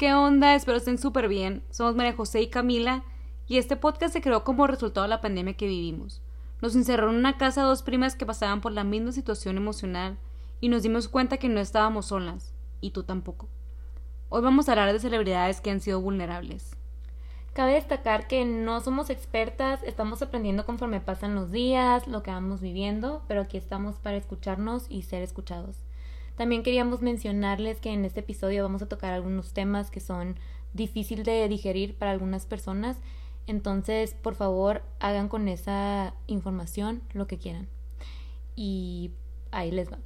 ¿Qué onda? Espero estén súper bien. Somos María José y Camila y este podcast se creó como resultado de la pandemia que vivimos. Nos encerró en una casa dos primas que pasaban por la misma situación emocional y nos dimos cuenta que no estábamos solas, y tú tampoco. Hoy vamos a hablar de celebridades que han sido vulnerables. Cabe destacar que no somos expertas, estamos aprendiendo conforme pasan los días, lo que vamos viviendo, pero aquí estamos para escucharnos y ser escuchados. También queríamos mencionarles que en este episodio vamos a tocar algunos temas que son difíciles de digerir para algunas personas. Entonces, por favor, hagan con esa información lo que quieran. Y ahí les va.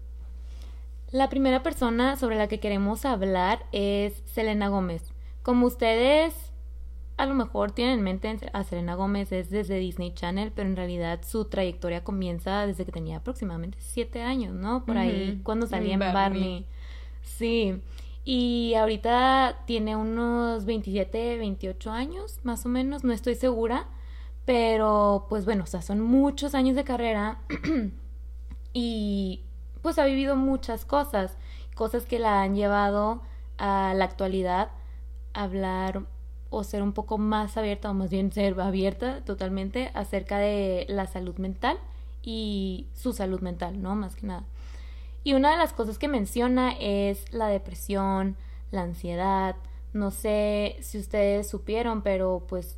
La primera persona sobre la que queremos hablar es Selena Gómez. Como ustedes a lo mejor tienen en mente a Selena Gómez es desde Disney Channel, pero en realidad su trayectoria comienza desde que tenía aproximadamente siete años, ¿no? Por ahí, cuando salía en Barney. Sí. Y ahorita tiene unos 27, 28 años, más o menos, no estoy segura. Pero, pues bueno, o sea, son muchos años de carrera y pues ha vivido muchas cosas, cosas que la han llevado a la actualidad a hablar o ser un poco más abierta, o más bien ser abierta totalmente acerca de la salud mental y su salud mental, ¿no? Más que nada. Y una de las cosas que menciona es la depresión, la ansiedad. No sé si ustedes supieron, pero pues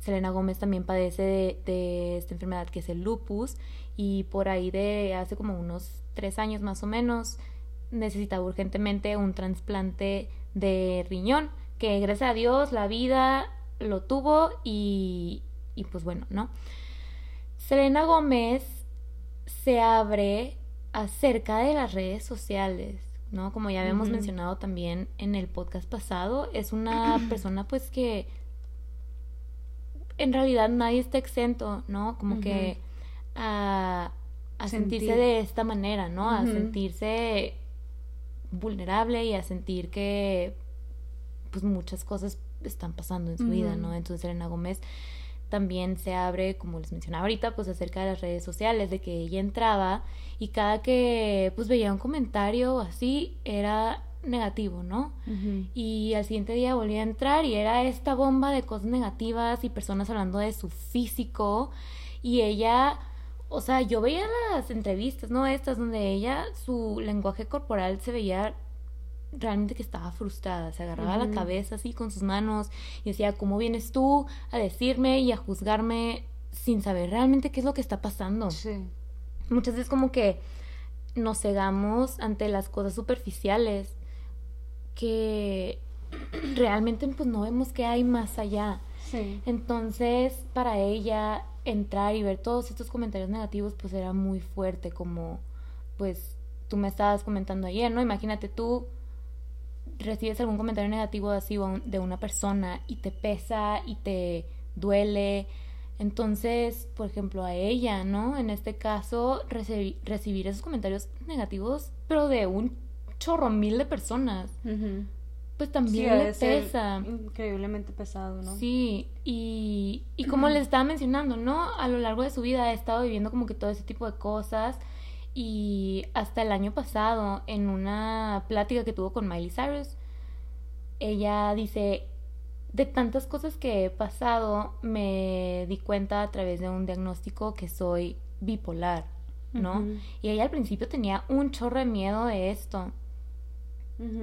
Selena Gómez también padece de, de, esta enfermedad que es el lupus y por ahí de hace como unos tres años más o menos necesitaba urgentemente un trasplante de riñón que gracias a Dios la vida lo tuvo y, y pues bueno, ¿no? Selena Gómez se abre acerca de las redes sociales, ¿no? Como ya habíamos mencionado también en el podcast pasado, es una persona pues que en realidad nadie está exento, ¿no? Como que a, a sentirse de esta manera, ¿no? A sentirse vulnerable y a sentir que pues muchas cosas están pasando en su vida, ¿no? Entonces Elena Gómez también se abre, como les mencionaba ahorita, pues acerca de las redes sociales, de que ella entraba y cada que pues veía un comentario así era negativo, ¿no? Y al siguiente día volvía a entrar y era esta bomba de cosas negativas y personas hablando de su físico y ella, o sea, yo veía las entrevistas, ¿no? Estas donde ella, su lenguaje corporal se veía realmente que estaba frustrada, se agarraba la cabeza así con sus manos y decía, ¿cómo vienes tú a decirme y a juzgarme sin saber realmente qué es lo que está pasando? Sí. Muchas veces como que nos cegamos ante las cosas superficiales que realmente pues no vemos que hay más allá. Sí. Entonces, para ella entrar y ver todos estos comentarios negativos pues era muy fuerte como pues tú me estabas comentando ayer, ¿no? Imagínate tú recibes algún comentario negativo así de una persona y te pesa y te duele. Entonces, por ejemplo, a ella, ¿no? En este caso, recibir esos comentarios negativos, pero de un chorro mil de personas, pues también le pesa. Increíblemente pesado, ¿no? Sí, y, y como les estaba mencionando, ¿no? A lo largo de su vida ha estado viviendo como que todo ese tipo de cosas y hasta el año pasado, en una plática que tuvo con Miley Cyrus, ella dice, de tantas cosas que he pasado, me di cuenta a través de un diagnóstico que soy bipolar, ¿no? Y ella al principio tenía un chorro de miedo de esto.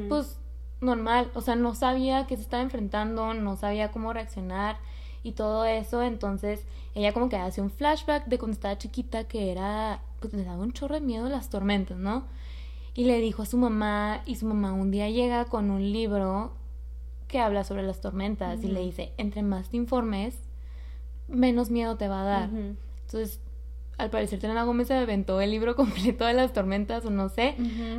Pues normal, o sea, no sabía qué se estaba enfrentando, no sabía cómo reaccionar y todo eso, entonces ella como que hace un flashback de cuando estaba chiquita que era pues le daba un chorro de miedo las tormentas, ¿no? Y le dijo a su mamá, y su mamá un día llega con un libro que habla sobre las tormentas y le dice, entre más te informes, menos miedo te va a dar. Entonces, al parecer Selena Gómez se aventó el libro completo de las tormentas o no sé,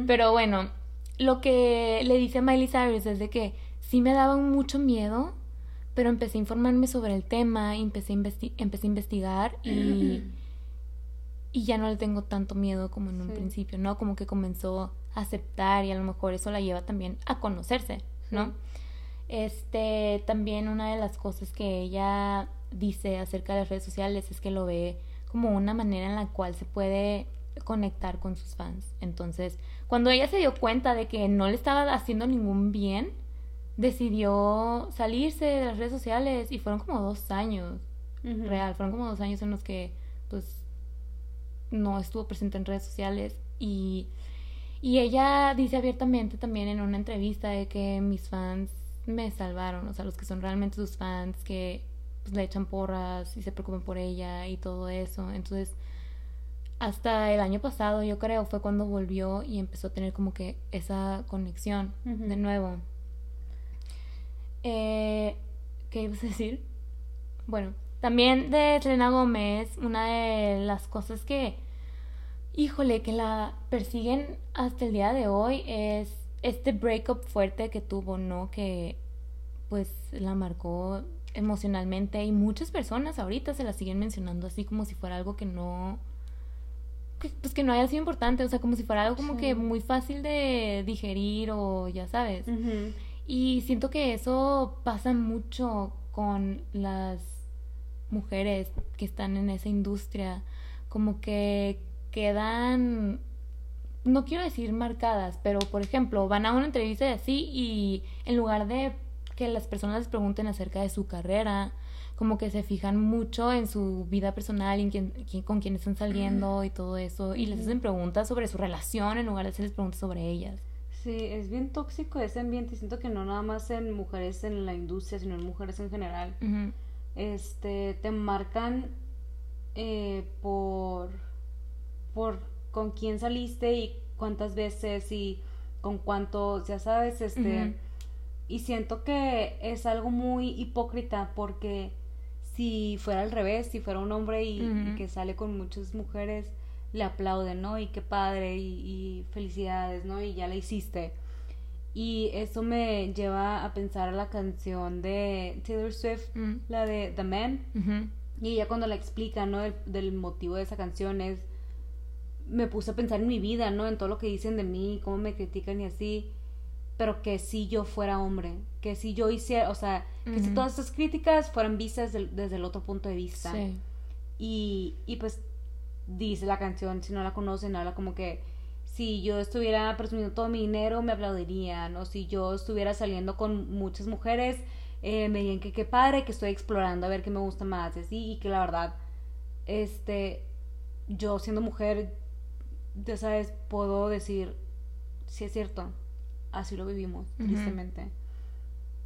pero bueno, lo que le dice a Miley Cyrus es de que sí me daba mucho miedo, pero empecé a informarme sobre el tema, empecé a, empecé a investigar y y ya no le tengo tanto miedo como en un principio, ¿no? Como que comenzó a aceptar y a lo mejor eso la lleva también a conocerse, ¿no? Este, también una de las cosas que ella dice acerca de las redes sociales es que lo ve como una manera en la cual se puede conectar con sus fans. Entonces, cuando ella se dio cuenta de que no le estaba haciendo ningún bien, decidió salirse de las redes sociales y fueron como dos años, real, fueron como dos años en los que pues no estuvo presente en redes sociales y, y ella dice abiertamente también en una entrevista de que mis fans me salvaron, o sea, los que son realmente sus fans, que pues, le echan porras y se preocupan por ella y todo eso. Entonces, hasta el año pasado, yo creo, fue cuando volvió y empezó a tener como que esa conexión de nuevo. Eh, ¿Qué ibas a decir? Bueno, también de Selena Gómez, una de las cosas que, híjole, que la persiguen hasta el día de hoy es este breakup fuerte que tuvo, ¿no? Que pues la marcó emocionalmente y muchas personas ahorita se la siguen mencionando así como si fuera algo que no pues que no haya sido importante, o sea, como si fuera algo como que muy fácil de digerir o ya sabes. Y siento que eso pasa mucho con las mujeres que están en esa industria, como que quedan no quiero decir marcadas, pero por ejemplo, van a una entrevista de así y en lugar de que las personas les pregunten acerca de su carrera, como que se fijan mucho en su vida personal, en quién, con quién están saliendo y todo eso, y les hacen preguntas sobre su relación en lugar de hacerles preguntas sobre ellas. Sí, es bien tóxico ese ambiente y siento que no nada más en mujeres en la industria, sino en mujeres en general. Este, te marcan eh, por, por con quién saliste y cuántas veces y con cuántos, ya sabes, este... Y siento que es algo muy hipócrita porque si fuera al revés, si fuera un hombre y, que sale con muchas mujeres, le aplauden, ¿no? Y qué padre y, felicidades, ¿no? Y ya la hiciste. Y eso me lleva a pensar a la canción de Taylor Swift, mm. la de The Man. Y ella cuando la explica, ¿no? del motivo de esa canción es me puse a pensar en mi vida, ¿no? En todo lo que dicen de mí, cómo me critican y así. Pero que si yo fuera hombre, que si yo hiciera, o sea, que si todas esas críticas fueran vistas desde, el otro punto de vista. Sí. Y, y pues dice la canción, si no la conocen, habla como que si yo estuviera presumiendo todo mi dinero, me aplaudirían. O si yo estuviera saliendo con muchas mujeres, eh, me dirían que qué padre, que estoy explorando a ver qué me gusta más. Y así, y que la verdad, este, yo siendo mujer, ya sabes, puedo decir, si es cierto, así lo vivimos, tristemente.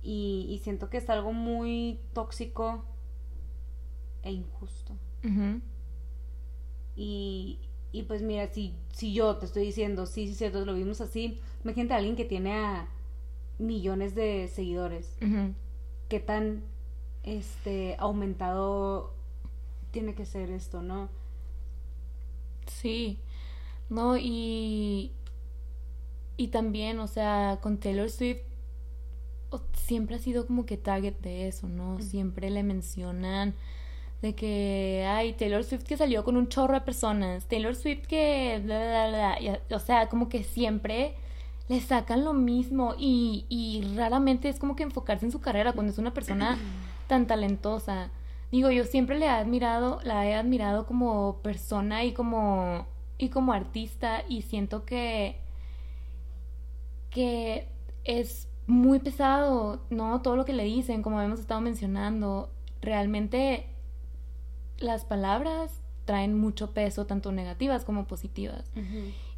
Y, siento que es algo muy tóxico e injusto. y, y pues mira, si, si yo te estoy diciendo, sí, sí, cierto, lo vimos así, imagínate a alguien que tiene a millones de seguidores. ¿Qué tan este aumentado tiene que ser esto, no? Sí. ¿no? Y, y también, o sea, con Taylor Swift siempre ha sido como que target de eso, ¿no? Siempre le mencionan de que, ay, Taylor Swift que salió con un chorro de personas, Taylor Swift que, bla, bla, bla, o sea, como que siempre le sacan lo mismo y, y raramente es como que enfocarse en su carrera cuando es una persona tan talentosa. Digo, yo siempre le he admirado, la he admirado como persona y como y como artista y siento que que es muy pesado, ¿no? Todo lo que le dicen, como hemos estado mencionando, realmente las palabras traen mucho peso, tanto negativas como positivas.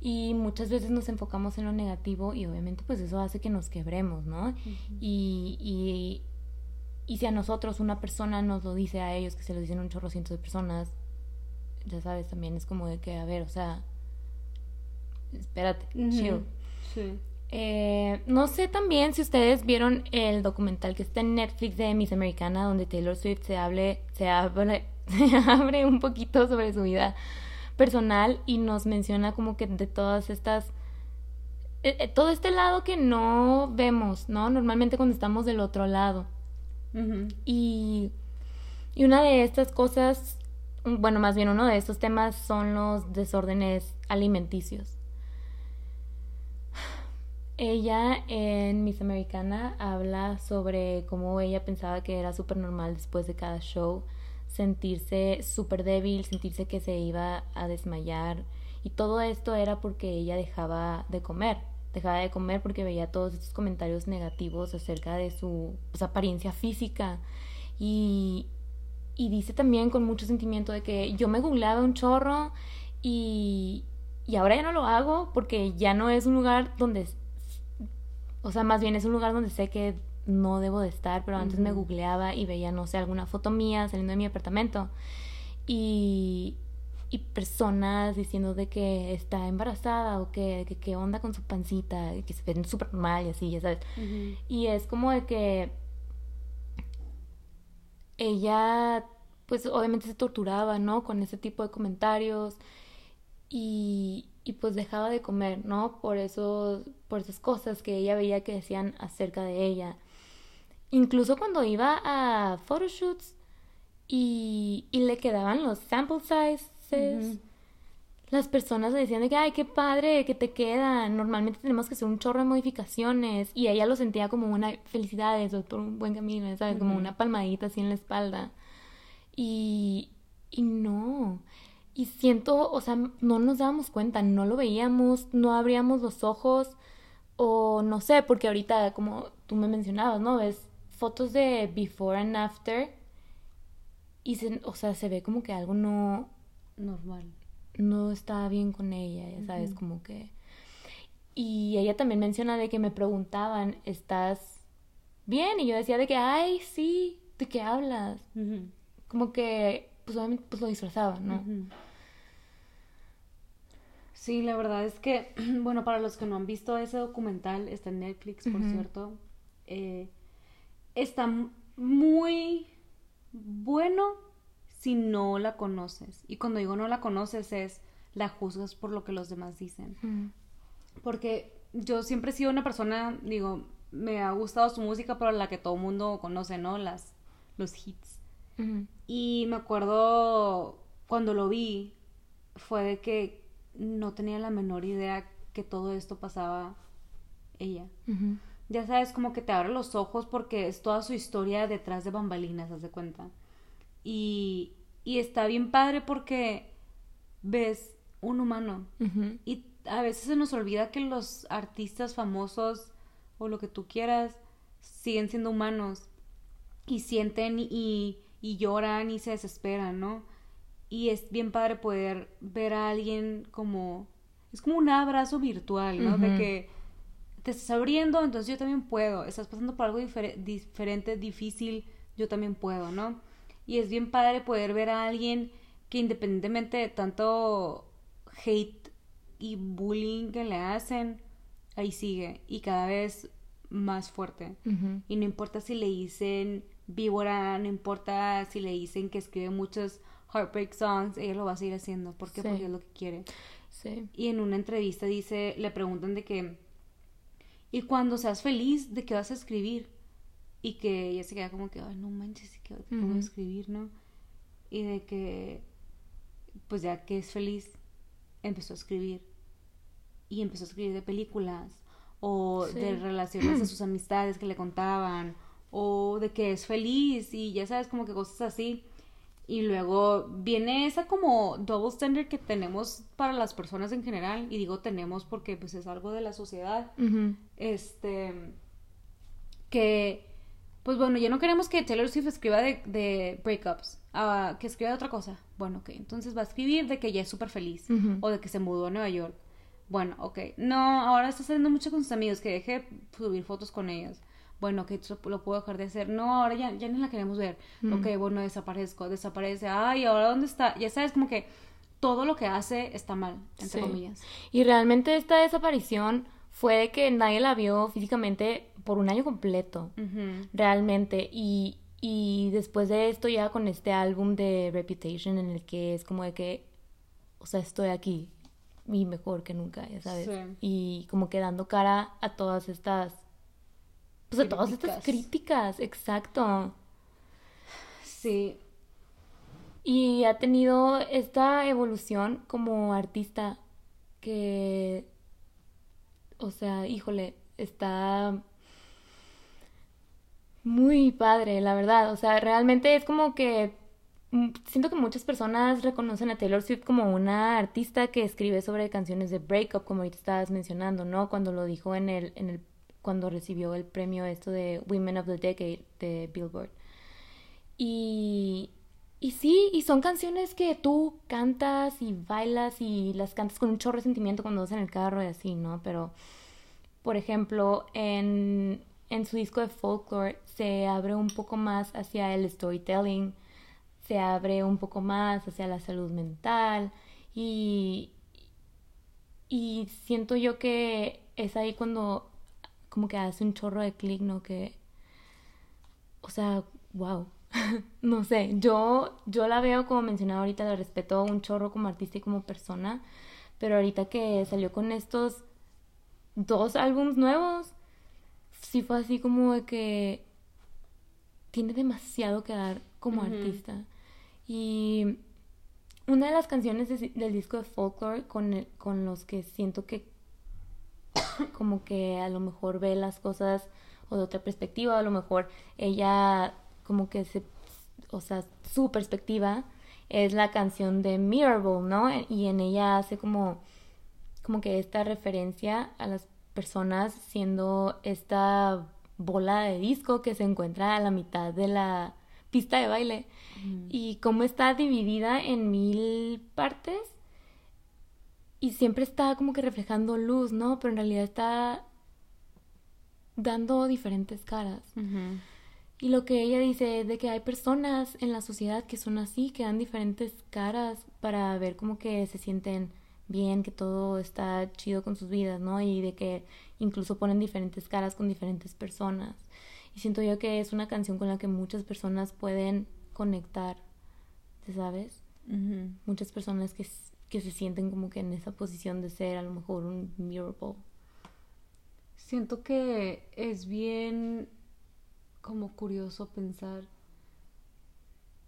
Y muchas veces nos enfocamos en lo negativo y obviamente pues eso hace que nos quebremos, ¿no? y, y, y, si a nosotros una persona nos lo dice a ellos, que se lo dicen un chorro cientos de personas, ya sabes, también es como de que, a ver, o sea, espérate, chill. Sí. Eh, no sé también si ustedes vieron el documental que está en Netflix de Miss Americana, donde Taylor Swift se hable, se abre, se abre un poquito sobre su vida personal y nos menciona como que de todas estas eh, eh, todo este lado que no vemos, ¿no? Normalmente cuando estamos del otro lado. y, y una de estas cosas bueno, más bien uno de estos temas son los desórdenes alimenticios. Ella en Miss Americana habla sobre cómo ella pensaba que era súper normal después de cada show sentirse súper débil, sentirse que se iba a desmayar y todo esto era porque ella dejaba de comer dejaba de comer porque veía todos estos comentarios negativos acerca de su pues, apariencia física. Y, y dice también con mucho sentimiento de que yo me googleaba un chorro y, y ahora ya no lo hago porque ya no es un lugar donde, o sea, más bien es un lugar donde sé que no debo de estar, pero antes me googleaba y veía, no sé, alguna foto mía saliendo de mi apartamento y, y personas diciendo de que está embarazada o que qué onda con su pancita, que se ven súper mal y así, ya sabes. Y es como de que ella, pues obviamente se torturaba, ¿no? Con ese tipo de comentarios y, y pues dejaba de comer, ¿no? Por eso, por esas cosas que ella veía que decían acerca de ella. Incluso cuando iba a photoshoots y, y le quedaban los sample sizes, las personas le decían de que, ay, qué padre, que te quedan. Normalmente tenemos que hacer un chorro de modificaciones. Y ella lo sentía como una felicidad, por un buen camino, ¿sabes? Como una palmadita así en la espalda. Y, y no. Y siento, o sea, no nos dábamos cuenta, no lo veíamos, no abríamos los ojos, o no sé, porque ahorita, como tú me mencionabas, ¿no? Ves fotos de before and after, y se, o sea, se ve como que algo no... Normal. No está bien con ella, ya sabes, como que... Y ella también menciona de que me preguntaban, ¿estás bien? Y yo decía de que, ay, sí, ¿de qué hablas? Como que, pues obviamente, pues lo disfrazaba, ¿no? Sí, la verdad es que, bueno, para los que no han visto ese documental, está en Netflix, por cierto, eh, está muy bueno si no la conoces. Y cuando digo no la conoces es la juzgas por lo que los demás dicen. Porque yo siempre he sido una persona, digo, me ha gustado su música, pero la que todo el mundo conoce, ¿no? Las, los hits. Y me acuerdo cuando lo vi, fue de que no tenía la menor idea que todo esto pasaba ella. Ya sabes, como que te abre los ojos porque es toda su historia detrás de bambalinas, haz de cuenta. Y, y está bien padre porque ves un humano. Y a veces se nos olvida que los artistas famosos o lo que tú quieras siguen siendo humanos y sienten y, y lloran y se desesperan, ¿no? Y es bien padre poder ver a alguien como... Es como un abrazo virtual, ¿no? De que te estás abriendo, entonces yo también puedo. Estás pasando por algo diferente, difícil, yo también puedo, ¿no? Y es bien padre poder ver a alguien que independientemente de tanto hate y bullying que le hacen, ahí sigue y cada vez más fuerte. Y no importa si le dicen víbora, no importa si le dicen que escribe muchos heartbreak songs, ella lo va a seguir haciendo. ¿Por qué? Porque es lo que quiere. Sí. Y en una entrevista dice, le preguntan de que, ¿y cuando seas feliz, de qué vas a escribir? Y que ella se queda como que, ay, no manches, ¿qué voy a escribir, no? Y de que, pues ya que es feliz, empezó a escribir. Y empezó a escribir de películas, o de relaciones de sus amistades que le contaban, o de que es feliz, y ya sabes, como que cosas así. Y luego viene esa como double standard que tenemos para las personas en general. Y digo tenemos porque pues es algo de la sociedad. Este. Que. Pues bueno, ya no queremos que Taylor Swift escriba de, de breakups. Uh, que escriba de otra cosa. Bueno, ok. Entonces va a escribir de que ella es súper feliz. O de que se mudó a Nueva York. Bueno, ok. No, ahora está saliendo mucho con sus amigos. Que deje subir fotos con ellos bueno, que lo puedo dejar de hacer. No, ahora ya, ya no la queremos ver. Mm. Ok, bueno, desaparezco, desaparece. Ay, ¿ahora dónde está? Ya sabes, como que todo lo que hace está mal, entre comillas. Y realmente esta desaparición fue de que nadie la vio físicamente por un año completo. Realmente. Y, y después de esto, ya con este álbum de Reputation, en el que es como de que, o sea, estoy aquí. Y mejor que nunca, ya sabes. Y como que dando cara a todas estas pues a todas estas críticas, exacto. Sí. Y ha tenido esta evolución como artista que, o sea, híjole, está muy padre, la verdad. O sea, realmente es como que mm, siento que muchas personas reconocen a Taylor Swift como una artista que escribe sobre canciones de breakup, como ahorita estabas mencionando, ¿no? Cuando lo dijo en el, en el cuando recibió el premio esto de Women of the Decade de Billboard. Y, y sí, y son canciones que tú cantas y bailas y las cantas con un chorro de sentimiento cuando vas en el carro y así, ¿no? Pero, por ejemplo, en, en su disco de folklore se abre un poco más hacia el storytelling, se abre un poco más hacia la salud mental y, y siento yo que es ahí cuando como que hace un chorro de clic, ¿no? Que, o sea, wow. no sé, yo, yo la veo como mencionaba ahorita, la respeto un chorro como artista y como persona, pero ahorita que salió con estos dos álbums nuevos, sí fue así como de que tiene demasiado que dar como artista. Y una de las canciones del disco de Folklore con, con los que siento que como que a lo mejor ve las cosas o de otra perspectiva, a lo mejor ella como que se, o sea, su perspectiva es la canción de Mirrorball, ¿no? Y en ella hace como, como que esta referencia a las personas siendo esta bola de disco que se encuentra a la mitad de la pista de baile. Y cómo está dividida en mil partes y siempre está como que reflejando luz, ¿no? Pero en realidad está dando diferentes caras. Y lo que ella dice es de que hay personas en la sociedad que son así, que dan diferentes caras para ver como que se sienten bien, que todo está chido con sus vidas, ¿no? Y de que incluso ponen diferentes caras con diferentes personas. Y siento yo que es una canción con la que muchas personas pueden conectar, ¿sabes? Muchas personas que que se sienten como que en esa posición de ser a lo mejor un miracle. Siento que es bien como curioso pensar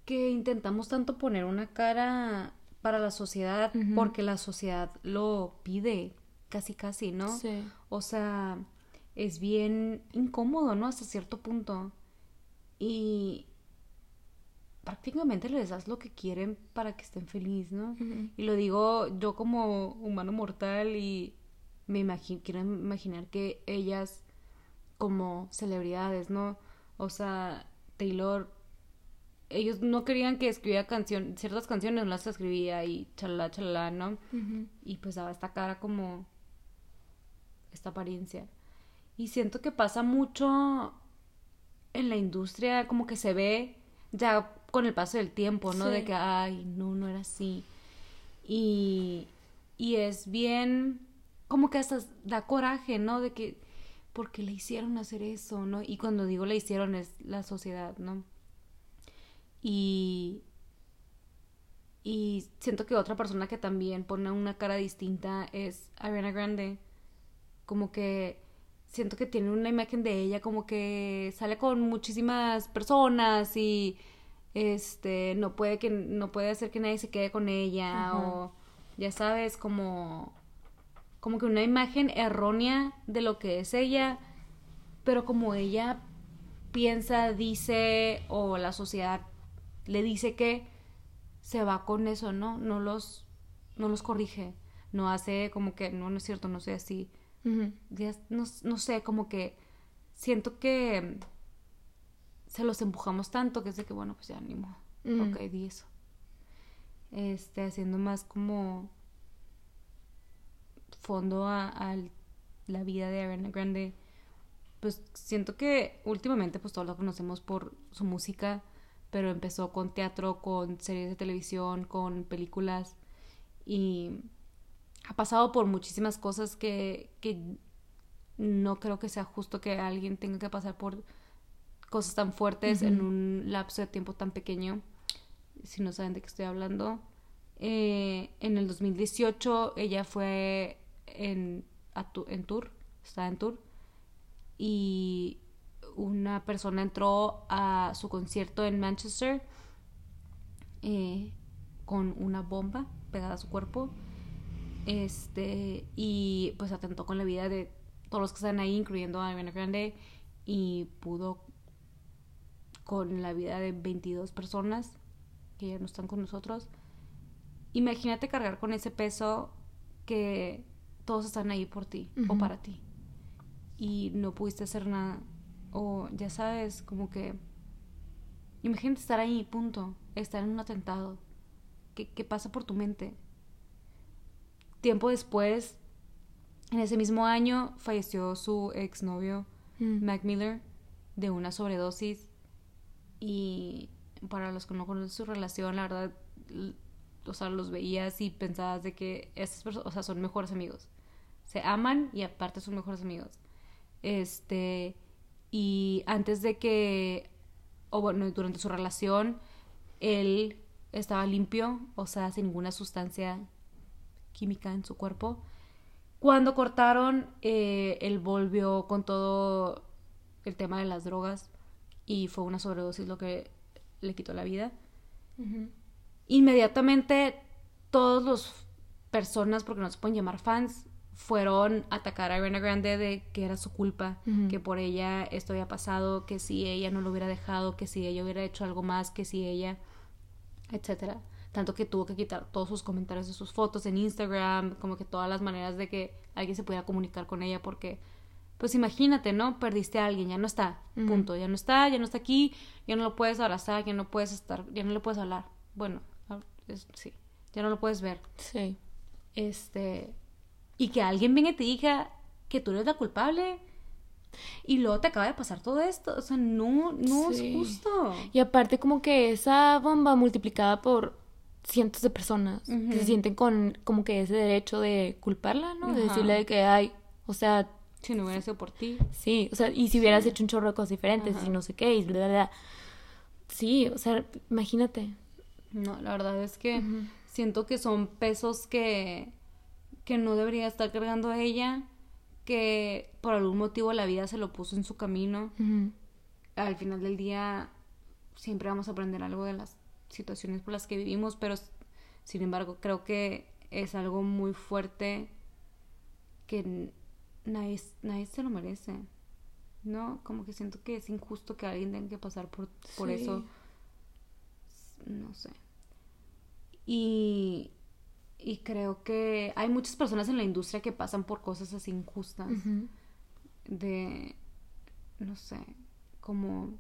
que intentamos tanto poner una cara para la sociedad porque la sociedad lo pide casi casi, ¿no? Sí. O sea, es bien incómodo, ¿no? Hasta cierto punto. Y prácticamente les das lo que quieren para que estén felices, ¿no? Y lo digo yo como humano mortal y me imagino, quiero imaginar que ellas como celebridades, ¿no? O sea, Taylor, ellos no querían que escribiera canción, ciertas canciones, no las escribía y chalala, chalala, ¿no? Y pues daba esta cara como esta apariencia. Y siento que pasa mucho en la industria, como que se ve ya con el paso del tiempo, ¿no? De que, ay, no, no era así. Y, y es bien, como que hasta da coraje, ¿no? De que, porque le hicieron hacer eso, ¿no? Y cuando digo le hicieron es la sociedad, ¿no? Y, y siento que otra persona que también pone una cara distinta es Ariana Grande. Como que siento que tiene una imagen de ella como que sale con muchísimas personas y este no puede que no puede hacer que nadie se quede con ella o ya sabes como como que una imagen errónea de lo que es ella pero como ella piensa dice o la sociedad le dice que se va con eso no no los no los corrige no hace como que no no es cierto no sé así ya, no, no sé como que siento que se los empujamos tanto que es de que, bueno, pues ya ni modo. Ok, di eso. Este, haciendo más como fondo a, la vida de Ariana Grande. Pues siento que últimamente pues todos lo conocemos por su música, pero empezó con teatro, con series de televisión, con películas y ha pasado por muchísimas cosas que, que no creo que sea justo que alguien tenga que pasar por cosas tan fuertes en un lapso de tiempo tan pequeño, si no saben de qué estoy hablando. Eh, en el 2018 ella fue en, en tour, estaba en tour, y una persona entró a su concierto en Manchester eh, con una bomba pegada a su cuerpo este y pues atentó con la vida de todos los que están ahí incluyendo a Ariana Grande y pudo con la vida de 22 personas que ya no están con nosotros. Imagínate cargar con ese peso que todos están ahí por ti o para ti y no pudiste hacer nada. O ya sabes, como que... Imagínate estar ahí, punto. Estar en un atentado. ¿Qué, qué pasa por tu mente? Tiempo después, en ese mismo año, falleció su exnovio, Mm. Mac Miller, de una sobredosis. Y para los que no conocen su relación, la verdad, o sea, los veías y pensabas de que estas personas, o sea, son mejores amigos. Se aman y aparte son mejores amigos. Este, y antes de que, o bueno, durante su relación, él estaba limpio, o sea, sin ninguna sustancia química en su cuerpo. Cuando cortaron, eh, él volvió con todo el tema de las drogas y fue una sobredosis lo que le quitó la vida. Inmediatamente todas las personas, porque no se pueden llamar fans, fueron a atacar a Ariana Grande de que era su culpa, que por ella esto había pasado, que si ella no lo hubiera dejado, que si ella hubiera hecho algo más, que si ella, etcétera. Tanto que tuvo que quitar todos sus comentarios de sus fotos en Instagram, como que todas las maneras de que alguien se pudiera comunicar con ella, porque, pues imagínate, ¿no? Perdiste a alguien, ya no está, punto, ya no está, ya no está aquí, ya no lo puedes abrazar, ya no puedes estar, ya no le puedes hablar. Bueno, ah, es- sí, ya no lo puedes ver. Sí. Este, y que alguien venga y te diga que tú eres la culpable. Y luego te acaba de pasar todo esto. O sea, no, no Sí. es justo. Y aparte como que esa bomba multiplicada por cientos de personas que se sienten con como que ese derecho de culparla, ¿no? De decirle de que ay, o sea, Si no hubiera sido por ti. sí, o sea, y si hubieras hecho un chorro de cosas diferentes Ajá. y no sé qué, y bla, bla, bla. Sí, o sea, imagínate. No, la verdad es que siento que son pesos que, que no debería estar cargando ella. Que por algún motivo la vida se lo puso en su camino. Al final del día siempre vamos a aprender algo de las situaciones por las que vivimos, pero sin embargo creo que es algo muy fuerte que nadie, nadie se lo merece. ¿No? Como que siento que es injusto que alguien tenga que pasar por, por Sí. eso. No sé. Y, y creo que hay muchas personas en la industria que pasan por cosas así injustas de no sé como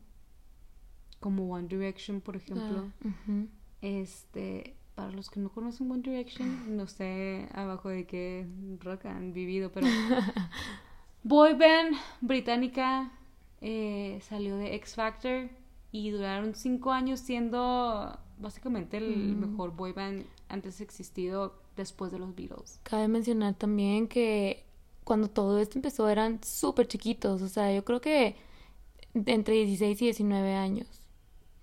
como One Direction por ejemplo Ah, este para los que no conocen One Direction no sé abajo de qué rock han vivido pero boy band británica eh, salió de X Factor y duraron cinco años siendo básicamente el Mm. mejor boy band antes existido después de los Beatles Cabe mencionar también que cuando todo esto empezó eran súper chiquitos, o sea, yo creo que entre 16 y 19 años,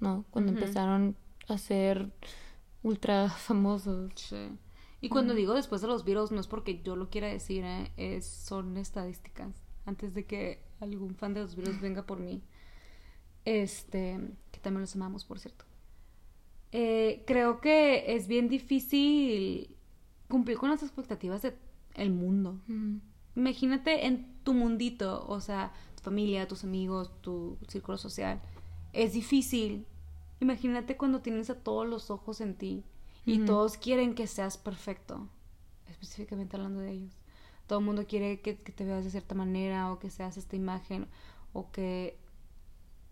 ¿no? Cuando empezaron a ser ultra famosos. Sí. Y cuando digo después de los Beatles, no es porque yo lo quiera decir, ¿eh? es, son estadísticas. Antes de que algún fan de los Beatles venga por mí. Este, que también los amamos, por cierto. Eh, creo que es bien difícil cumplir con las expectativas del el mundo. Imagínate en tu mundito, o sea, tu familia, tus amigos, tu círculo social. Es difícil. Imagínate cuando tienes a todos los ojos en ti y todos quieren que seas perfecto. Específicamente hablando de ellos. Todo el mundo quiere que, que te veas de cierta manera o que seas esta imagen o que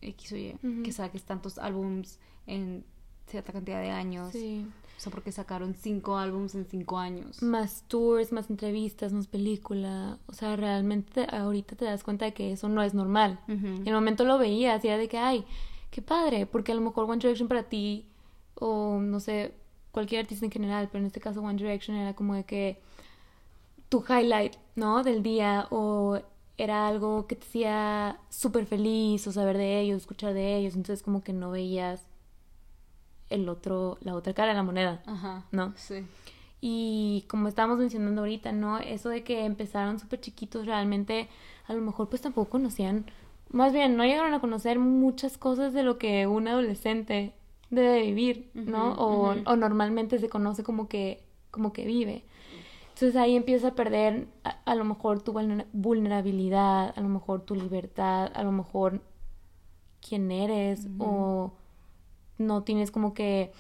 X o Y, que saques tantos álbums en cierta cantidad de años. Sí. O sea, porque sacaron cinco álbums en cinco años. Más tours, más entrevistas, más película. O sea, realmente ahorita te das cuenta de que eso no es normal. En el momento lo veías y era de que, ay, qué padre, porque a lo mejor One Direction para ti, o no sé, cualquier artista en general, pero en este caso One Direction era como de que tu highlight, ¿no? Del día, o era algo que te hacía súper feliz, o saber de ellos, escuchar de ellos, entonces como que no veías el otro, la otra cara de la moneda, Ajá. ¿no? Sí. Y como estábamos mencionando ahorita, ¿no? Eso de que empezaron súper chiquitos, realmente a lo mejor pues tampoco conocían, más bien no llegaron a conocer muchas cosas de lo que un adolescente debe vivir, ¿no? O, o normalmente se conoce como que, como que vive. Entonces ahí empieza a perder a, a lo mejor tu vulnera- vulnerabilidad, a lo mejor tu libertad, a lo mejor quién eres o no tienes como que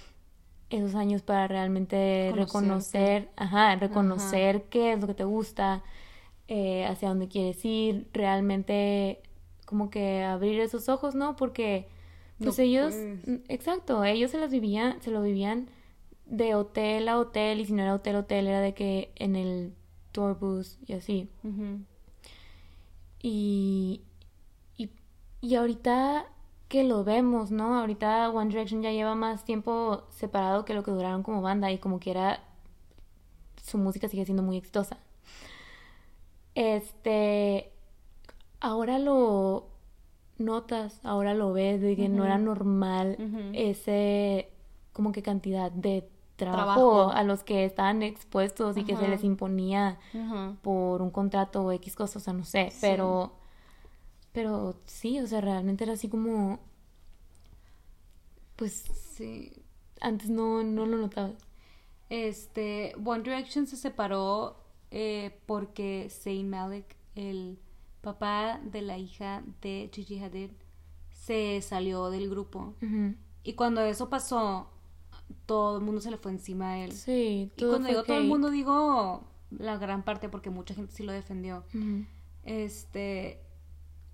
esos años para realmente reconocer, ajá, reconocer qué es lo que te gusta, eh, hacia dónde quieres ir, realmente como que abrir esos ojos, ¿no? Porque pues ellos, exacto, ellos se las vivían, se lo vivían de hotel a hotel y si no era hotel hotel era de que en el tour bus y así. y, y, y ahorita que lo vemos, ¿no? Ahorita One Direction ya lleva más tiempo separado que lo que duraron como banda y como quiera su música sigue siendo muy exitosa. Este, ahora lo notas, ahora lo ves, de que no era normal ese, como que cantidad de trabajo, a los que estaban expuestos y que se les imponía por un contrato o X cosas, o sea, no sé, pero pero sí, o sea, realmente era así como. Pues. Sí. Antes no, no lo notaba. Este. One Direction se separó eh, porque Zayn Malik, el papá de la hija de Gigi Hadid, se salió del grupo. Y cuando eso pasó, todo el mundo se le fue encima a él. Sí, todo Y cuando digo todo el mundo, digo la gran parte, porque mucha gente sí lo defendió. Este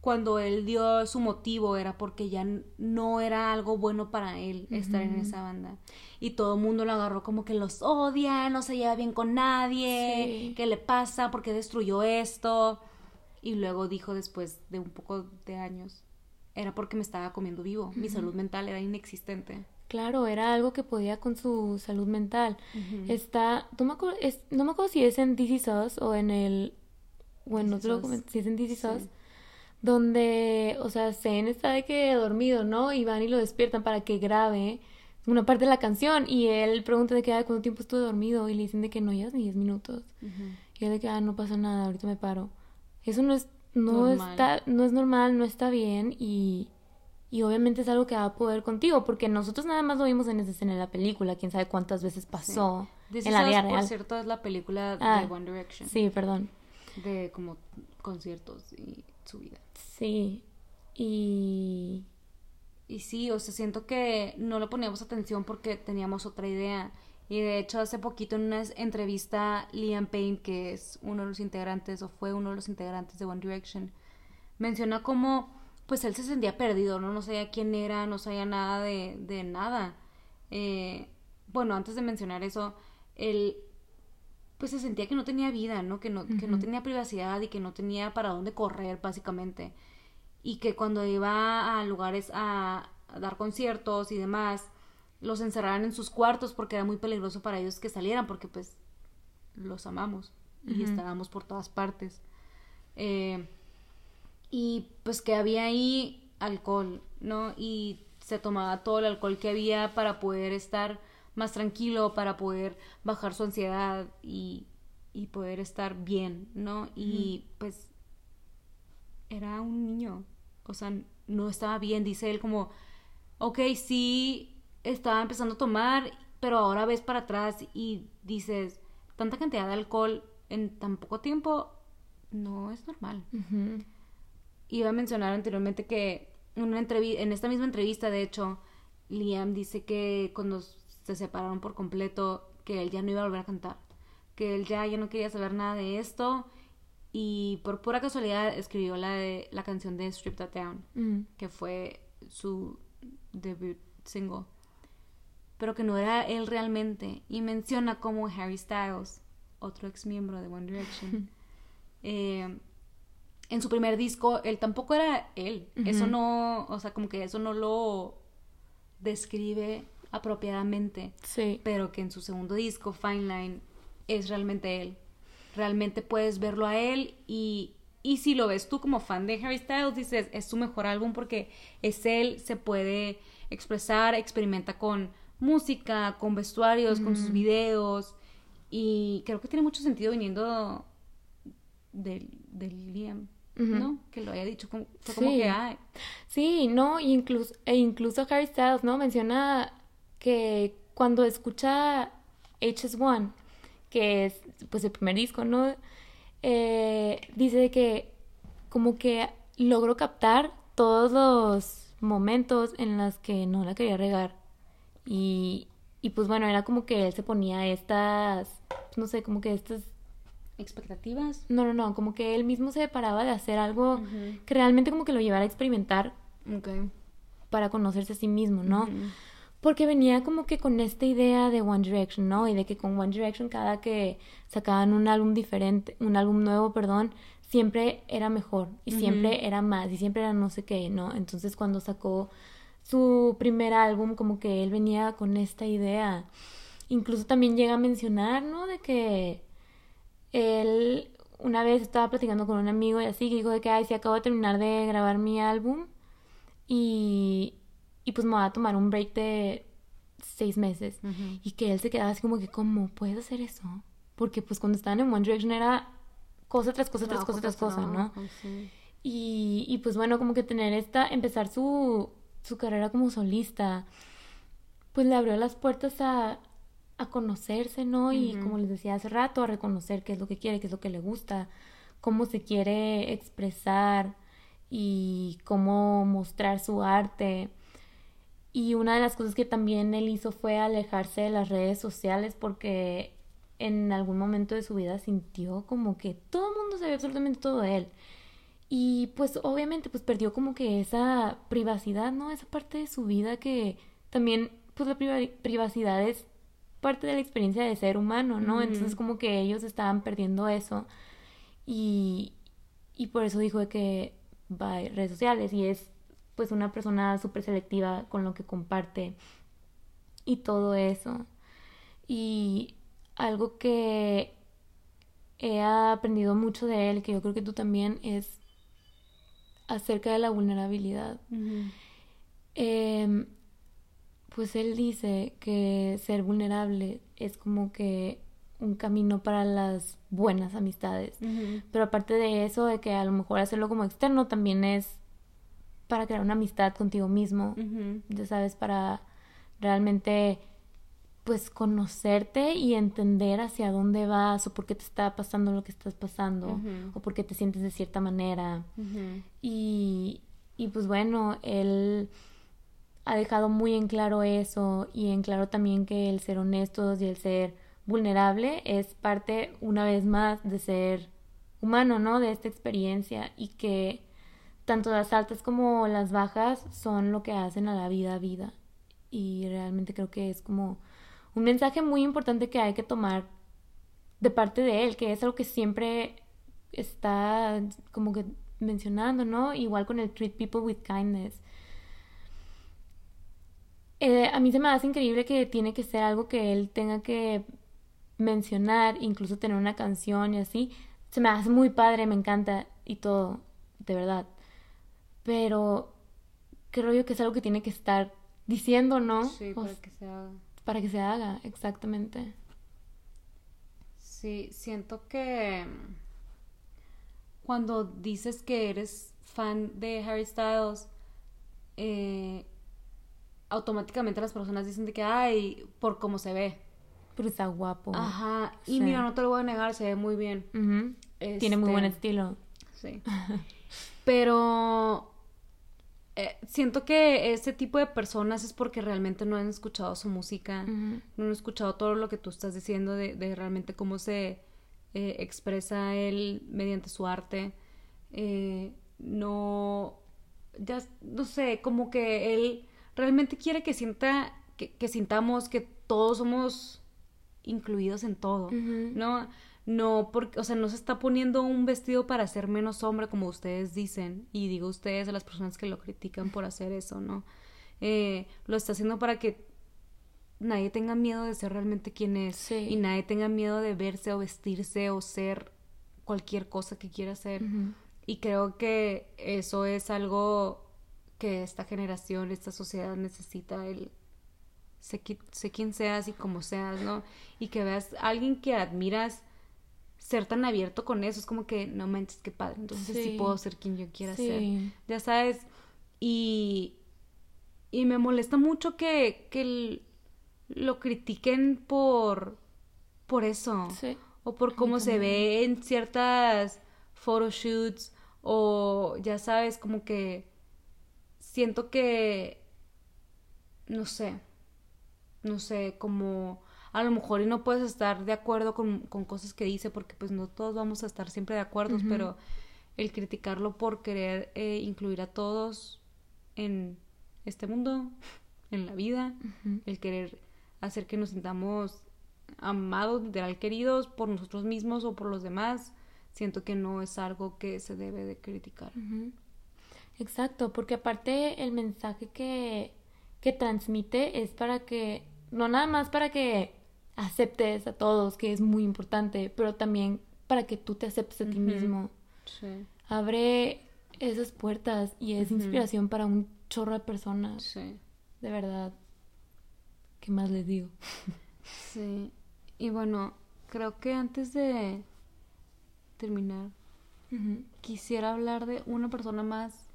cuando él dio su motivo era porque ya no era algo bueno para él estar en esa banda. Y todo el mundo lo agarró como que los odia, no se lleva bien con nadie, ¿qué le pasa? ¿Por qué destruyó esto? Y luego dijo después de un poco de años, era porque me estaba comiendo vivo, mi salud mental era inexistente. Claro, era algo que podía con su salud mental. Está, no me, acuerdo, no me acuerdo si es en DC o en el, o en otro, si es en DC donde, o sea, Zen está de que dormido, ¿no? Y van y lo despiertan para que grabe una parte de la canción y él pregunta de que, cuánto tiempo estuve dormido y le dicen de que no llevas ni 10 minutos. Y él de que, ah, no pasa nada, ahorita me paro. Eso no es, no está, no es normal, no está bien y, y obviamente es algo que va a poder contigo porque nosotros nada más lo vimos en esa escena de la película, quién sabe cuántas veces pasó en la vida real. Por cierto, es la película de ah, One Direction. Sí, perdón. De como conciertos y su vida. Sí, y... Y sí, o sea, siento que no le poníamos atención porque teníamos otra idea. Y de hecho, hace poquito en una entrevista, Liam Payne, que es uno de los integrantes, o fue uno de los integrantes de One Direction, menciona cómo, pues él se sentía perdido, ¿no? No sabía quién era, no sabía nada de, de nada. Eh, bueno, antes de mencionar eso, él pues se sentía que no tenía vida, ¿no? Que no, que no tenía privacidad y que no tenía para dónde correr, básicamente. Y que cuando iba a lugares a, dar conciertos y demás, los encerraran en sus cuartos porque era muy peligroso para ellos que salieran, porque pues los amamos y estábamos por todas partes. Eh, y pues que había ahí alcohol, ¿no? Y se tomaba todo el alcohol que había para poder estar más tranquilo para poder bajar su ansiedad y, y poder estar bien, ¿no? Y pues era un niño, o sea, no estaba bien, dice él como, ok, sí, estaba empezando a tomar, pero ahora ves para atrás y dices, tanta cantidad de alcohol en tan poco tiempo no es normal. Iba a mencionar anteriormente que en, una en esta misma entrevista, de hecho, Liam dice que cuando se separaron por completo, que él ya no iba a volver a cantar, que él ya, ya no quería saber nada de esto y por pura casualidad escribió la, de, la canción de Strip That Down, mm. que fue su debut single, pero que no era él realmente y menciona como Harry Styles, otro ex miembro de One Direction, eh, en su primer disco, él tampoco era él. Eso no, o sea, como que eso no lo describe apropiadamente. Sí. Pero que en su segundo disco, Fine Line, es realmente él. Realmente puedes verlo a él y, y si lo ves tú como fan de Harry Styles, dices, es su mejor álbum porque es él, se puede expresar, experimenta con música, con vestuarios, con sus videos y creo que tiene mucho sentido viniendo del, Liam. ¿no? Que lo haya dicho como, como que hay. Sí, no, incluso, e incluso Harry Styles, ¿no? Menciona que cuando escucha HS1, que es pues el primer disco, ¿no? Eh, dice que como que logró captar todos los momentos en los que no la quería regar y, y pues bueno, era como que él se ponía estas, pues, no sé, como que estas expectativas. No, no, no, como que él mismo se paraba de hacer algo que realmente como que lo llevara a experimentar para conocerse a sí mismo, ¿no? Porque venía como que con esta idea de One Direction, ¿no? Y de que con One Direction cada que sacaban un álbum diferente, un álbum nuevo, perdón, siempre era mejor y siempre era más y siempre era no sé qué, ¿no? Entonces cuando sacó su primer álbum como que él venía con esta idea. Incluso también llega a mencionar, ¿no? De que él una vez estaba platicando con un amigo y así, que dijo de que, ay, sí, acabo de terminar de grabar mi álbum y, y pues me voy a tomar un break de seis meses. Y que él se quedaba así como que, ¿cómo puedes hacer eso? Porque pues cuando estaban en One Direction era cosa tras cosa, tras cosa, tras cosa, ¿no? Y, y pues bueno, como que tener esta, empezar su, su carrera como solista, pues le abrió las puertas a, a conocerse, ¿no? Y como les decía hace rato, a reconocer qué es lo que quiere, qué es lo que le gusta, cómo se quiere expresar y cómo mostrar su arte. Y una de las cosas que también él hizo fue alejarse de las redes sociales porque en algún momento de su vida sintió como que todo el mundo sabía absolutamente todo de él. Y pues obviamente pues perdió como que esa privacidad, ¿no? Esa parte de su vida que también pues la privacidad es parte de la experiencia de ser humano, ¿no? Entonces como que ellos estaban perdiendo eso y, y por eso dijo de que va a redes sociales y es pues una persona súper selectiva con lo que comparte y todo eso. Y algo que he aprendido mucho de él, que yo creo que tú también, es acerca de la vulnerabilidad. eh, pues él dice que ser vulnerable es como que un camino para las buenas amistades. Pero aparte de eso, de que a lo mejor hacerlo como externo también es para crear una amistad contigo mismo, ya sabes, para realmente pues conocerte y entender hacia dónde vas o por qué te está pasando lo que estás pasando o por qué te sientes de cierta manera. y, y pues bueno, él ha dejado muy en claro eso y en claro también que el ser honestos y el ser vulnerable es parte una vez más de ser humano, ¿no? De esta experiencia y que tanto las altas como las bajas son lo que hacen a la vida vida y realmente creo que es como un mensaje muy importante que hay que tomar de parte de él, que es algo que siempre está como que mencionando, ¿no? Igual con el treat people with kindness eh, a mí se me hace increíble que tiene que ser algo que él tenga que mencionar, incluso tener una canción y así. Se me hace muy padre, me encanta y todo, de verdad. Pero creo yo que es algo que tiene que estar diciendo, ¿no? Sí, para que se haga. Para que se haga, exactamente. Sí, siento que cuando dices que eres fan de Harry Styles, eh, automáticamente las personas dicen de que, ay, por cómo se ve. Pero está guapo. Ajá. Y mira, no te lo voy a negar, se ve muy bien. Tiene muy buen este, estilo. Sí. Pero siento que ese tipo de personas es porque realmente no han escuchado su música, no han escuchado todo lo que tú estás diciendo de, de realmente cómo se eh, expresa él mediante su arte. Eh, no, ya, no sé, como que él realmente quiere que sienta, que, sintamos que todos somos incluidos en todo, ¿no? No, porque, o sea, no se está poniendo un vestido para ser menos hombre, como ustedes dicen, y digo ustedes a las personas que lo critican por hacer eso, ¿no? Eh, lo está haciendo para que nadie tenga miedo de ser realmente quien es y nadie tenga miedo de verse o vestirse o ser cualquier cosa que quiera ser. Y creo que eso es algo que esta generación, esta sociedad necesita el sé, quién seas y cómo seas, ¿no? Y que veas a alguien que admiras ser tan abierto con eso, es como que no manches, qué padre, entonces sí, puedo ser quien yo quiera ser, ya sabes, y, y me molesta mucho que, que lo critiquen por, por eso, o por cómo se ve en ciertas photoshoots, o ya sabes, como que siento que, no sé, no sé, como a lo mejor y no puedes estar de acuerdo con, con cosas que dice porque pues no todos vamos a estar siempre de acuerdo, pero el criticarlo por querer eh, incluir a todos en este mundo, en la vida, el querer hacer que nos sintamos amados, literal queridos por nosotros mismos o por los demás, siento que no es algo que se debe de criticar. Exacto, porque aparte el mensaje que, que transmite es para que, no nada más para que aceptes a todos, que es muy importante, pero también para que tú te aceptes a ti mismo. Sí. Abre esas puertas y es inspiración para un chorro de personas. Sí. De verdad. ¿Qué más les digo? Sí. Y bueno, creo que antes de terminar, quisiera hablar de una persona más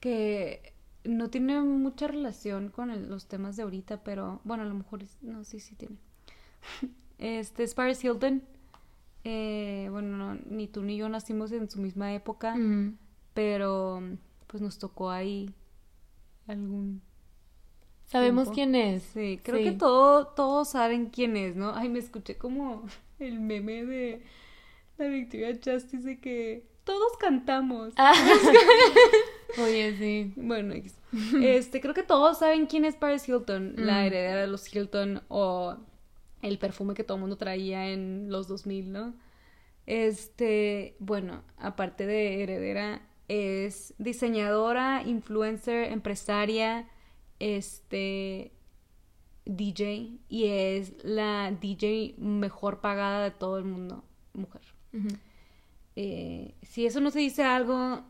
que no tiene mucha relación con los temas de ahorita, pero bueno, a lo mejor no, sí, sí tiene. Este es Paris Hilton. Eh, bueno, ni tú ni yo nacimos en su misma época, pero pues nos tocó ahí algún Sabemos quién es. Sí, creo que todo, todos saben quién es, ¿no? Ay, me escuché como el meme de la Victoria Justice de que todos cantamos. Ah. Oye, sí. Bueno, este, creo que todos saben quién es Paris Hilton, la mm. heredera de los Hilton o el perfume que todo el mundo traía en los 2000, ¿no? Este, bueno, aparte de heredera, es diseñadora, influencer, empresaria, este DJ y es la DJ mejor pagada de todo el mundo, mujer. Eh, si eso no se dice algo,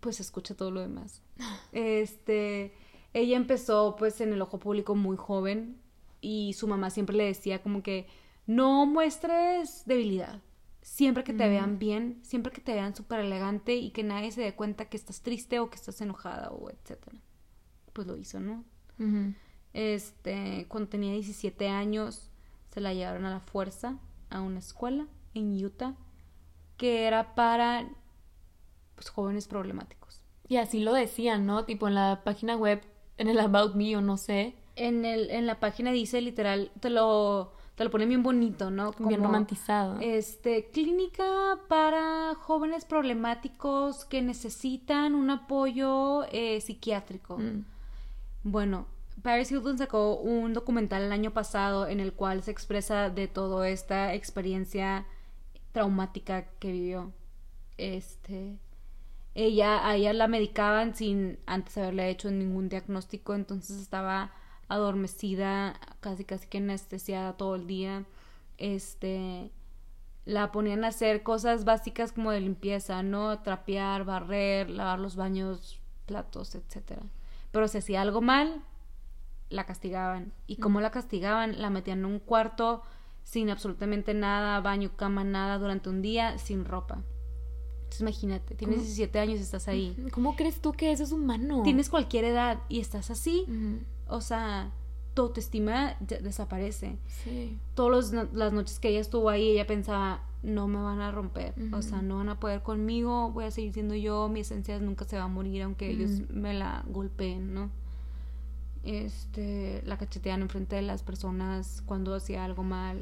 pues escucha todo lo demás. Este, ella empezó pues en el ojo público muy joven y su mamá siempre le decía como que no muestres debilidad. Siempre que te vean bien, siempre que te vean súper elegante y que nadie se dé cuenta que estás triste o que estás enojada o etcétera pues lo hizo, ¿no? Este, cuando tenía 17 años, se la llevaron a la fuerza a una escuela en Utah que era para pues, jóvenes problemáticos. Y así lo decían, ¿no? Tipo en la página web, en el About Me o no sé. En, el, en la página dice literal, te lo, te lo pone bien bonito, ¿no? bien romantizado. Este, clínica para jóvenes problemáticos que necesitan un apoyo eh, psiquiátrico. Mm. Bueno, Paris Hilton sacó un documental el año pasado en el cual se expresa de toda esta experiencia traumática que vivió. Este, ella, a ella la medicaban sin antes haberle hecho ningún diagnóstico, entonces estaba adormecida, casi casi que anestesiada todo el día. Este, la ponían a hacer cosas básicas como de limpieza, ¿no? Trapear, barrer, lavar los baños, platos, etcétera pero si hacía algo mal, la castigaban. ¿Y cómo la castigaban? La metían en un cuarto sin absolutamente nada, baño, cama, nada, durante un día, sin ropa. Entonces imagínate, tienes 17 años y estás ahí. ¿Cómo crees tú que eso es humano? Tienes cualquier edad y estás así. O sea, tu autoestima desaparece. Sí. Todas las noches que ella estuvo ahí, ella pensaba, no me van a romper, o sea, no van a poder conmigo, voy a seguir siendo yo, mi esencia nunca se va a morir aunque ellos me la golpeen, ¿no? Este, la cachetean enfrente de las personas cuando hacía algo mal,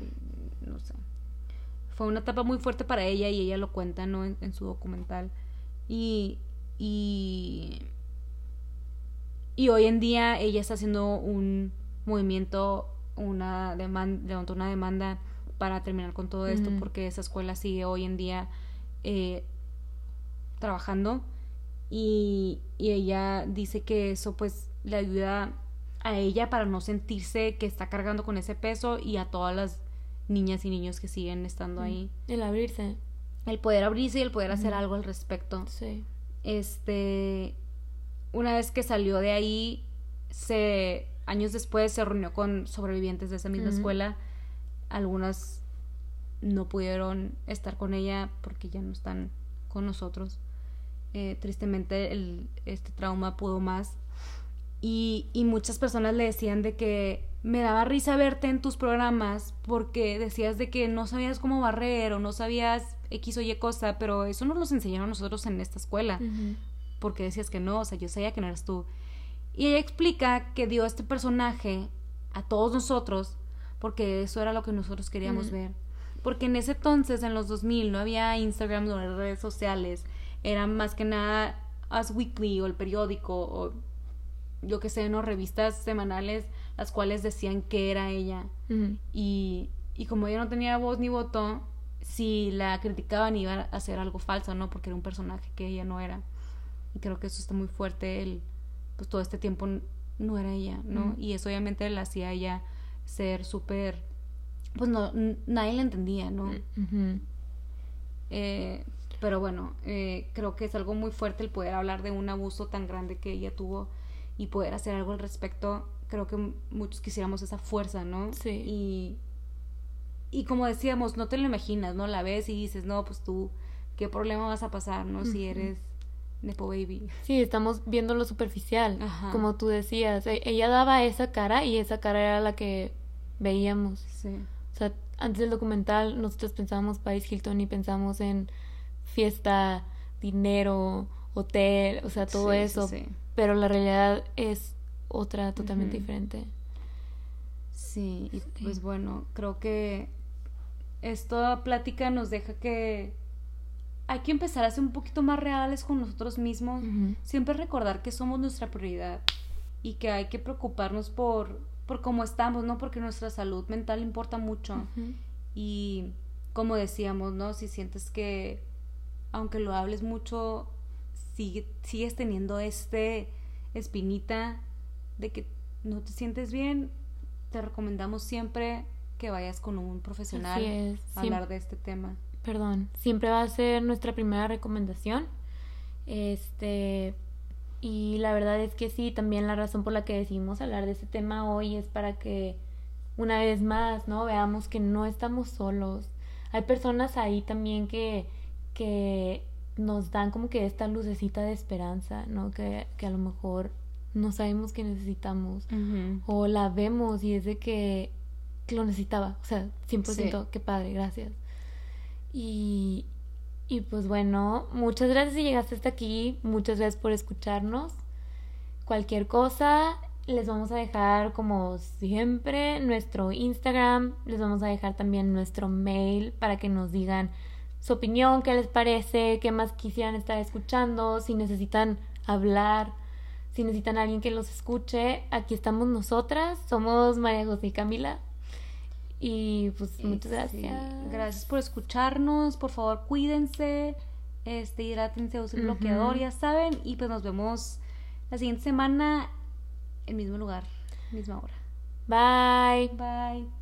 no sé. Fue una etapa muy fuerte para ella y ella lo cuenta, ¿no? En, su documental. Y, y, y hoy en día ella está haciendo un movimiento, una demanda, levantó una demanda para terminar con todo esto, porque esa escuela sigue hoy en día eh, trabajando y, y, ella dice que eso pues le ayuda a ella para no sentirse que está cargando con ese peso y a todas las niñas y niños que siguen estando ahí. El abrirse. El poder abrirse y el poder hacer algo al respecto. Sí. Este, una vez que salió de ahí, se, años después se reunió con sobrevivientes de esa misma escuela algunas no pudieron estar con ella porque ya no están con nosotros. Eh, tristemente el, este trauma pudo más. Y, y muchas personas le decían de que me daba risa verte en tus programas porque decías de que no sabías cómo barrer o no sabías X o Y cosa, pero eso nos lo enseñaron nosotros en esta escuela. Porque decías que no, o sea, yo sabía que no eras tú. Y ella explica que dio este personaje a todos nosotros, porque eso era lo que nosotros queríamos ver. Porque en ese entonces, en los 2000, no había Instagram, no había redes sociales, eran más que nada Us Weekly o el periódico o yo que sé, ¿no? Revistas semanales las cuales decían que era ella. y, y como ella no tenía voz ni voto, si la criticaban iba a hacer algo falso, ¿no? Porque era un personaje que ella no era. Y creo que eso está muy fuerte, el, pues todo este tiempo no era ella, ¿no? Y eso obviamente la hacía ella ser súper, pues no, nadie la entendía, ¿no? eh, pero bueno, eh, creo que es algo muy fuerte el poder hablar de un abuso tan grande que ella tuvo y poder hacer algo al respecto. Creo que muchos quisiéramos esa fuerza, ¿no? Sí. Y, y como decíamos, no te lo imaginas, ¿no? La ves y dices, no, pues tú, ¿qué problema vas a pasar, ¿no? Si eres Nepo Baby. Sí, estamos viendo lo superficial, como tú decías. E, ella daba esa cara y esa cara era la que veíamos. Sí. O sea, antes del documental nosotros pensábamos Paris Hilton y pensamos en fiesta, dinero, hotel, o sea, todo eso. Pero la realidad es otra totalmente diferente. Sí, y pues bueno, creo que esta plática nos deja que hay que empezar a ser un poquito más reales con nosotros mismos. Siempre recordar que somos nuestra prioridad y que hay que preocuparnos por, por cómo estamos, ¿no? Porque nuestra salud mental importa mucho. Y como decíamos, ¿no? Si sientes que aunque lo hables mucho, sigue, sigues teniendo este espinita de que no te sientes bien, te recomendamos siempre que vayas con un profesional a hablar de este tema. Perdón, siempre va a ser nuestra primera recomendación. Este, y la verdad es que sí, también la razón por la que decidimos hablar de este tema hoy es para que una vez más, ¿no? Veamos que no estamos solos. Hay personas ahí también que que nos dan como que esta lucecita de esperanza, ¿no? Que, que a lo mejor no sabemos que necesitamos o la vemos y es de que, lo necesitaba, o sea, 100%, qué padre, gracias. Y, y pues bueno, muchas gracias si llegaste hasta aquí, muchas gracias por escucharnos. Cualquier cosa, les vamos a dejar como siempre nuestro Instagram, les vamos a dejar también nuestro mail para que nos digan su opinión, qué les parece, qué más quisieran estar escuchando, si necesitan hablar, si necesitan a alguien que los escuche, aquí estamos nosotras, somos María José y Camila. Y pues muchas gracias. Gracias por escucharnos, por favor cuídense, este, hidrátense, usen bloqueador, ya saben, y pues nos vemos la siguiente semana, en mismo lugar, misma hora. Bye. Bye.